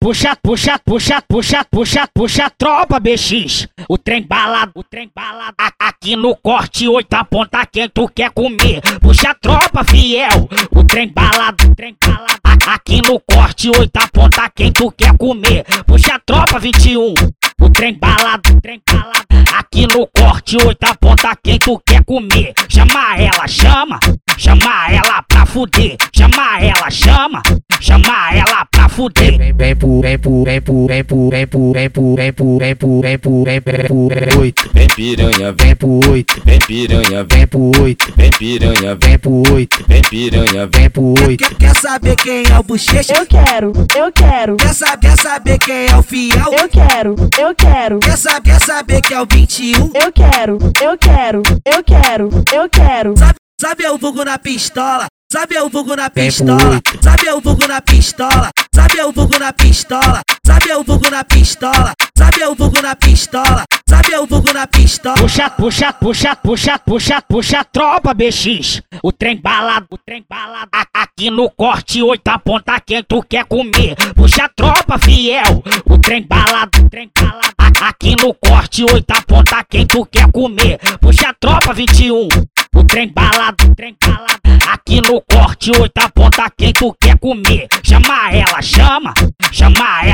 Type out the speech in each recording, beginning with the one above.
puxa, puxa, puxa, puxa, puxa, puxa, tropa BX. O trem bala, o trem bala. Aqui no corte, oito a ponta quem tu quer comer. Puxa, tropa fiel. O trem bala, o trem bala. Aqui no corte, oito a ponta quem tu quer comer. Puxa, tropa 21. O trem bala, o trem bala. Aqui no corte, oito a ponta quem tu quer comer. Chama ela, chama. Chama ela pra fuder. Chama ela, chama. Chama ela fuder. Vem, vem pro, vem pro, vem pro, vem pro, vem pro, vem pro, vem pro, vem pro, vem pro, vem pro, oito. Vem piranha, Vem pro oito. vem piranha, Vem pro oito. vem piranha, Vem pro oito. vem piranha, vem pro oito. Quer, saber quem é o bochecha? Eu quero, eu quero, Quer, sa quer saber quem é o fiel? eu quero, eu quero, Quer, sa quer saber quem é o 21? eu quero, eu quero, eu quero, eu quero. Sabe, sabe o vulgo na pistola? Sabe o vulgo na pistola? Sabe o vulgo na pistola? Sabe o vulgo na pistola? Sabe o vulgo na pistola? Sabe o vulgo na pistola? Sabe o vulgo na pistola? Puxa, puxa, puxa, puxa, puxa, puxa, tropa BX. O trem bala, o trem bala. Aqui no corte, oito a ponta quem tu quer comer. Puxa, tropa fiel. O trem bala, o trem bala. Aqui no corte, oito a ponta quem tu quer comer. Puxa, tropa 21. O trem bala, o trem bala. Aqui no corte, oito a ponta quem tu quer comer. Chama ela, chama. Chama ela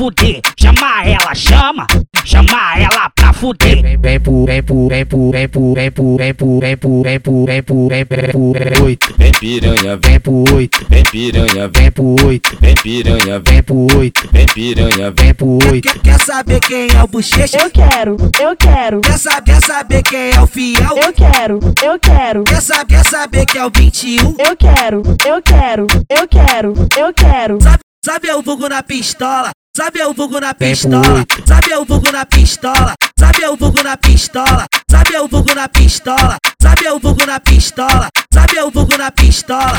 fuder. Chama ela, chama. Chama ela pra fuder. Vem, vem pro, vem pro, vem pro, vem pro, vem pro, vem pro, vem pro, vem pro, vem pro, vem pro, vem pro, oito. vem piranha, Vem pro oito. vem piranha, Vem pro oito. vem piranha, Vem pro oito. vem piranha, Vem pro oito. Quer, saber quem é o bochecha? Eu quero, eu quero, Quer, sa quer saber quem é o fiel? eu quero, eu quero, Quer, sa quer saber quem é o 21? eu quero, eu quero, eu quero, eu quero. Sabe, sabe o vulgo na pistola? Sabe o vulgo na Vem pro pistola? Sabe o vulgo na pistola? Sabe o vulgo na pistola? Sabe o vulgo na pistola? Sabe o vulgo na pistola? Sabe o vulgo na pistola?